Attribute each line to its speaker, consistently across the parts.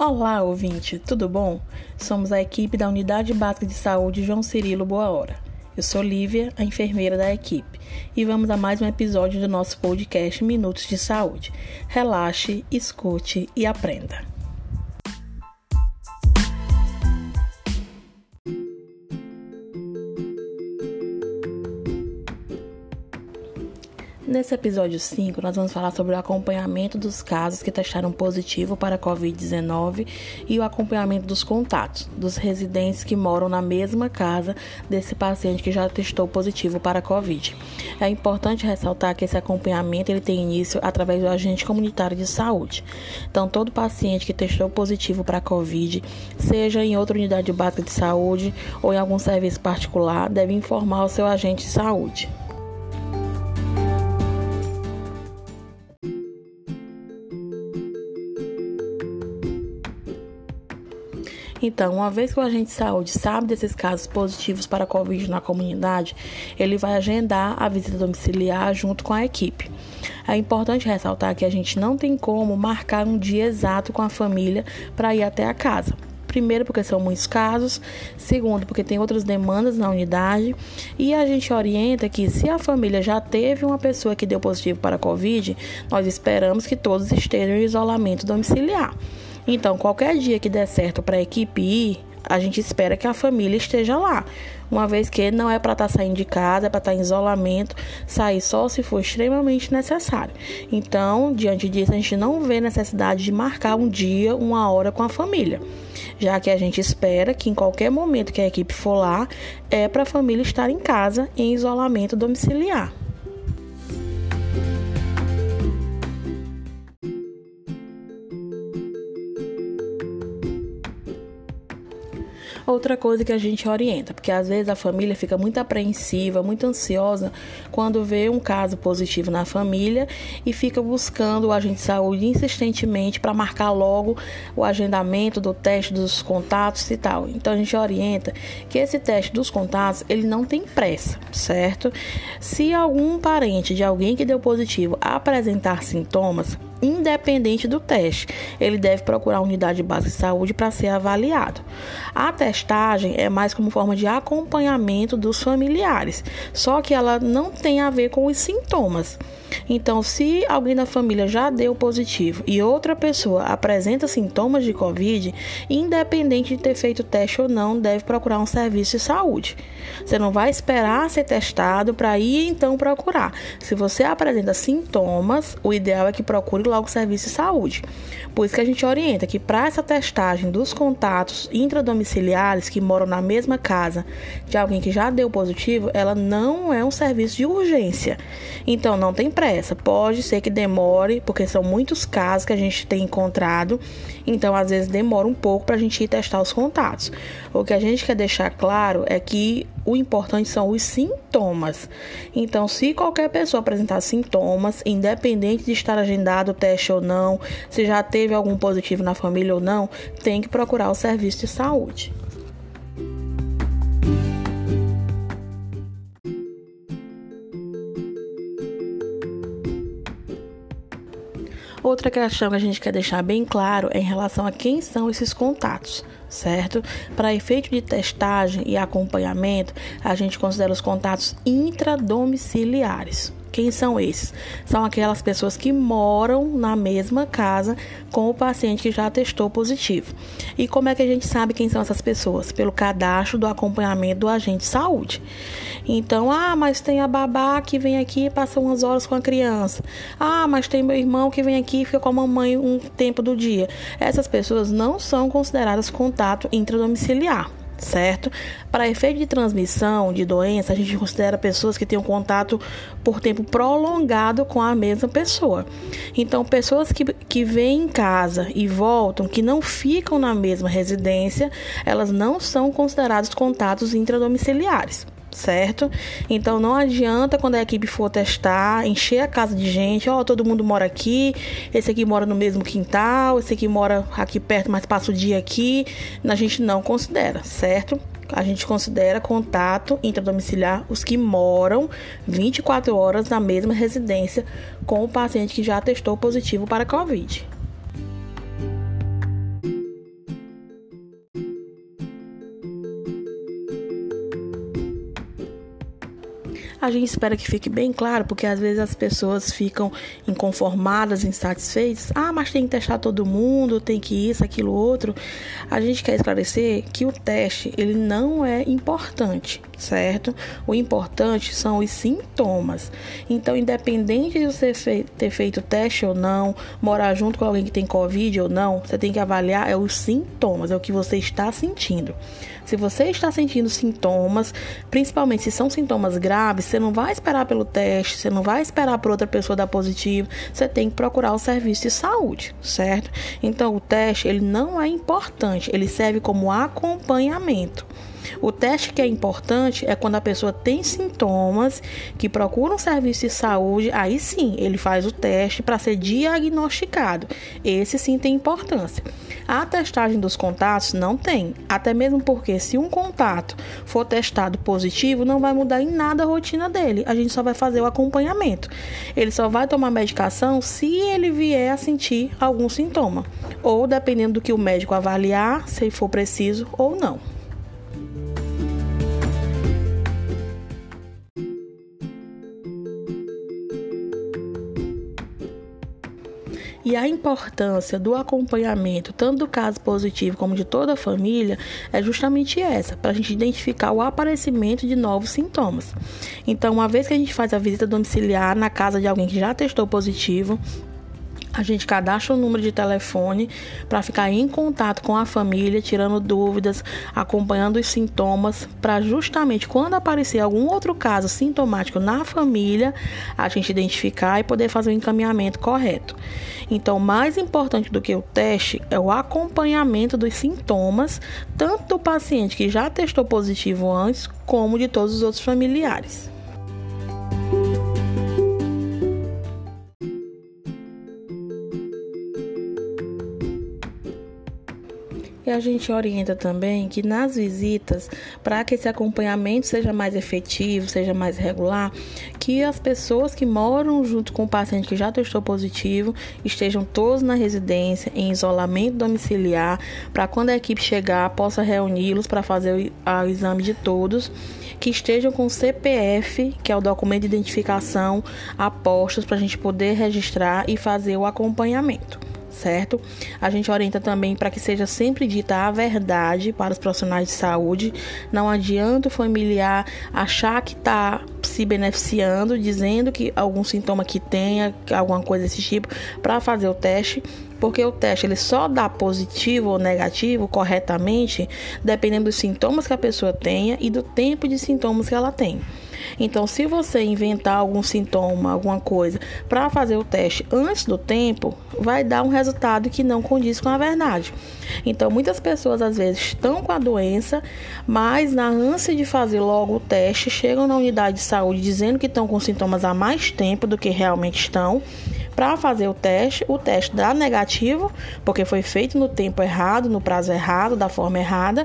Speaker 1: Olá, ouvinte, tudo bom? Somos a equipe da Unidade Básica de Saúde João Cirilo Boa Hora. Eu sou Lívia, a enfermeira da equipe, e vamos a mais um episódio do nosso podcast Minutos de Saúde. Relaxe, escute e aprenda. Nesse episódio 5, nós vamos falar sobre o acompanhamento dos casos que testaram positivo para a Covid-19 e o acompanhamento dos contatos dos residentes que moram na mesma casa desse paciente que já testou positivo para a Covid. É importante ressaltar que esse acompanhamento ele tem início através do agente comunitário de saúde. Então, todo paciente que testou positivo para a Covid, seja em outra unidade básica de saúde ou em algum serviço particular, deve informar o seu agente de saúde. Então, uma vez que o agente de saúde sabe desses casos positivos para a Covid na comunidade, ele vai agendar a visita domiciliar junto com a equipe. É importante ressaltar que a gente não tem como marcar um dia exato com a família para ir até a casa. Primeiro, porque são muitos casos. Segundo, porque tem outras demandas na unidade. E a gente orienta que, se a família já teve uma pessoa que deu positivo para a Covid, nós esperamos que todos estejam em isolamento domiciliar. Então, qualquer dia que der certo para a equipe ir, a gente espera que a família esteja lá. Uma vez que não é para estar tá saindo de casa, é para estar tá em isolamento, sair só se for extremamente necessário. Então, diante disso, a gente não vê necessidade de marcar um dia, uma hora com a família, já que a gente espera que em qualquer momento que a equipe for lá, é para a família estar em casa em isolamento domiciliar. Outra coisa que a gente orienta, porque às vezes a família fica muito apreensiva, muito ansiosa quando vê um caso positivo na família e fica buscando o agente de saúde insistentemente para marcar logo o agendamento do teste dos contatos e tal. Então a gente orienta que esse teste dos contatos, ele não tem pressa, certo? Se algum parente de alguém que deu positivo apresentar sintomas, independente do teste. Ele deve procurar a unidade básica de saúde para ser avaliado. A testagem é mais como forma de acompanhamento dos familiares, só que ela não tem a ver com os sintomas. Então, se alguém da família já deu positivo e outra pessoa apresenta sintomas de Covid, independente de ter feito teste ou não, deve procurar um serviço de saúde. Você não vai esperar ser testado para ir então procurar. Se você apresenta sintomas, o ideal é que procure logo o serviço de saúde. Por isso que a gente orienta que para essa testagem dos contatos intradomiciliares que moram na mesma casa de alguém que já deu positivo, ela não é um serviço de urgência. Então não tem pressa. Pode ser que demore, porque são muitos casos que a gente tem encontrado. Então, às vezes, demora um pouco para a gente ir testar os contatos. O que a gente quer deixar claro é que o importante são os sintomas. Então, se qualquer pessoa apresentar sintomas, independente de estar agendado o teste ou não, se já teve algum positivo na família ou não, tem que procurar o serviço de saúde. Outra questão que a gente quer deixar bem claro é em relação a quem são esses contatos, certo? Para efeito de testagem e acompanhamento, a gente considera os contatos intradomiciliares. Quem são esses? São aquelas pessoas que moram na mesma casa com o paciente que já testou positivo. E como é que a gente sabe quem são essas pessoas? Pelo cadastro do acompanhamento do agente de saúde. Então, ah, mas tem a babá que vem aqui e passa umas horas com a criança. Ah, mas tem meu irmão que vem aqui e fica com a mamãe um tempo do dia. Essas pessoas não são consideradas contato intradomiciliar certo? Para efeito de transmissão de doença, a gente considera pessoas que têm um contato por tempo prolongado com a mesma pessoa. Então, pessoas que, que vêm em casa e voltam, que não ficam na mesma residência, elas não são consideradas contatos intradomiciliares certo? Então não adianta quando a equipe for testar, encher a casa de gente, ó, oh, todo mundo mora aqui, esse aqui mora no mesmo quintal, esse aqui mora aqui perto, mas passa o dia aqui. A gente não considera, certo? A gente considera contato intradomiciliar os que moram 24 horas na mesma residência com o paciente que já testou positivo para Covid. A gente espera que fique bem claro, porque às vezes as pessoas ficam inconformadas, insatisfeitas. Ah, mas tem que testar todo mundo, tem que isso, aquilo, outro. A gente quer esclarecer que o teste, ele não é importante, certo? O importante são os sintomas. Então, independente de você ter feito teste ou não, morar junto com alguém que tem Covid ou não, você tem que avaliar é os sintomas, é o que você está sentindo. Se você está sentindo sintomas, principalmente se são sintomas graves, você não vai esperar pelo teste, você não vai esperar por outra pessoa dar positivo, você tem que procurar o serviço de saúde, certo? Então o teste ele não é importante, ele serve como acompanhamento. O teste que é importante é quando a pessoa tem sintomas que procura um serviço de saúde, aí sim ele faz o teste para ser diagnosticado. Esse sim tem importância. A testagem dos contatos não tem, até mesmo porque se um contato for testado positivo, não vai mudar em nada a rotina dele. A gente só vai fazer o acompanhamento. Ele só vai tomar medicação se ele vier a sentir algum sintoma, ou dependendo do que o médico avaliar, se for preciso ou não. E a importância do acompanhamento, tanto do caso positivo como de toda a família, é justamente essa, para a gente identificar o aparecimento de novos sintomas. Então, uma vez que a gente faz a visita domiciliar na casa de alguém que já testou positivo, a gente cadastra o número de telefone para ficar em contato com a família, tirando dúvidas, acompanhando os sintomas, para justamente quando aparecer algum outro caso sintomático na família, a gente identificar e poder fazer o encaminhamento correto. Então, mais importante do que o teste é o acompanhamento dos sintomas, tanto do paciente que já testou positivo antes, como de todos os outros familiares. E a gente orienta também que nas visitas, para que esse acompanhamento seja mais efetivo, seja mais regular, que as pessoas que moram junto com o paciente que já testou positivo estejam todos na residência, em isolamento domiciliar, para quando a equipe chegar, possa reuni-los para fazer o, o exame de todos que estejam com o CPF, que é o documento de identificação, apostos para a gente poder registrar e fazer o acompanhamento certo? A gente orienta também para que seja sempre dita a verdade para os profissionais de saúde. Não adianta o familiar achar que está se beneficiando, dizendo que algum sintoma que tenha, alguma coisa desse tipo, para fazer o teste porque o teste ele só dá positivo ou negativo corretamente dependendo dos sintomas que a pessoa tenha e do tempo de sintomas que ela tem. Então, se você inventar algum sintoma, alguma coisa, para fazer o teste antes do tempo, vai dar um resultado que não condiz com a verdade. Então, muitas pessoas às vezes estão com a doença, mas na ânsia de fazer logo o teste, chegam na unidade de saúde dizendo que estão com sintomas há mais tempo do que realmente estão para fazer o teste, o teste dá negativo, porque foi feito no tempo errado, no prazo errado, da forma errada,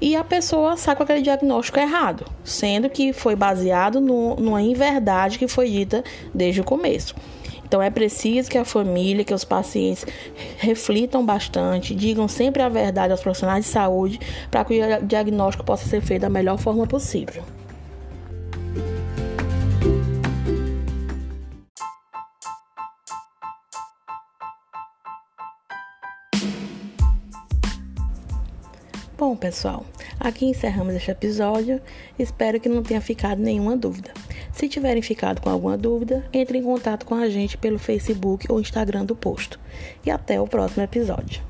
Speaker 1: e a pessoa sai com aquele diagnóstico errado, sendo que foi baseado no, numa inverdade que foi dita desde o começo. Então é preciso que a família, que os pacientes reflitam bastante, digam sempre a verdade aos profissionais de saúde para que o diagnóstico possa ser feito da melhor forma possível. Bom, pessoal, aqui encerramos este episódio. Espero que não tenha ficado nenhuma dúvida. Se tiverem ficado com alguma dúvida, entre em contato com a gente pelo Facebook ou Instagram do posto. E até o próximo episódio.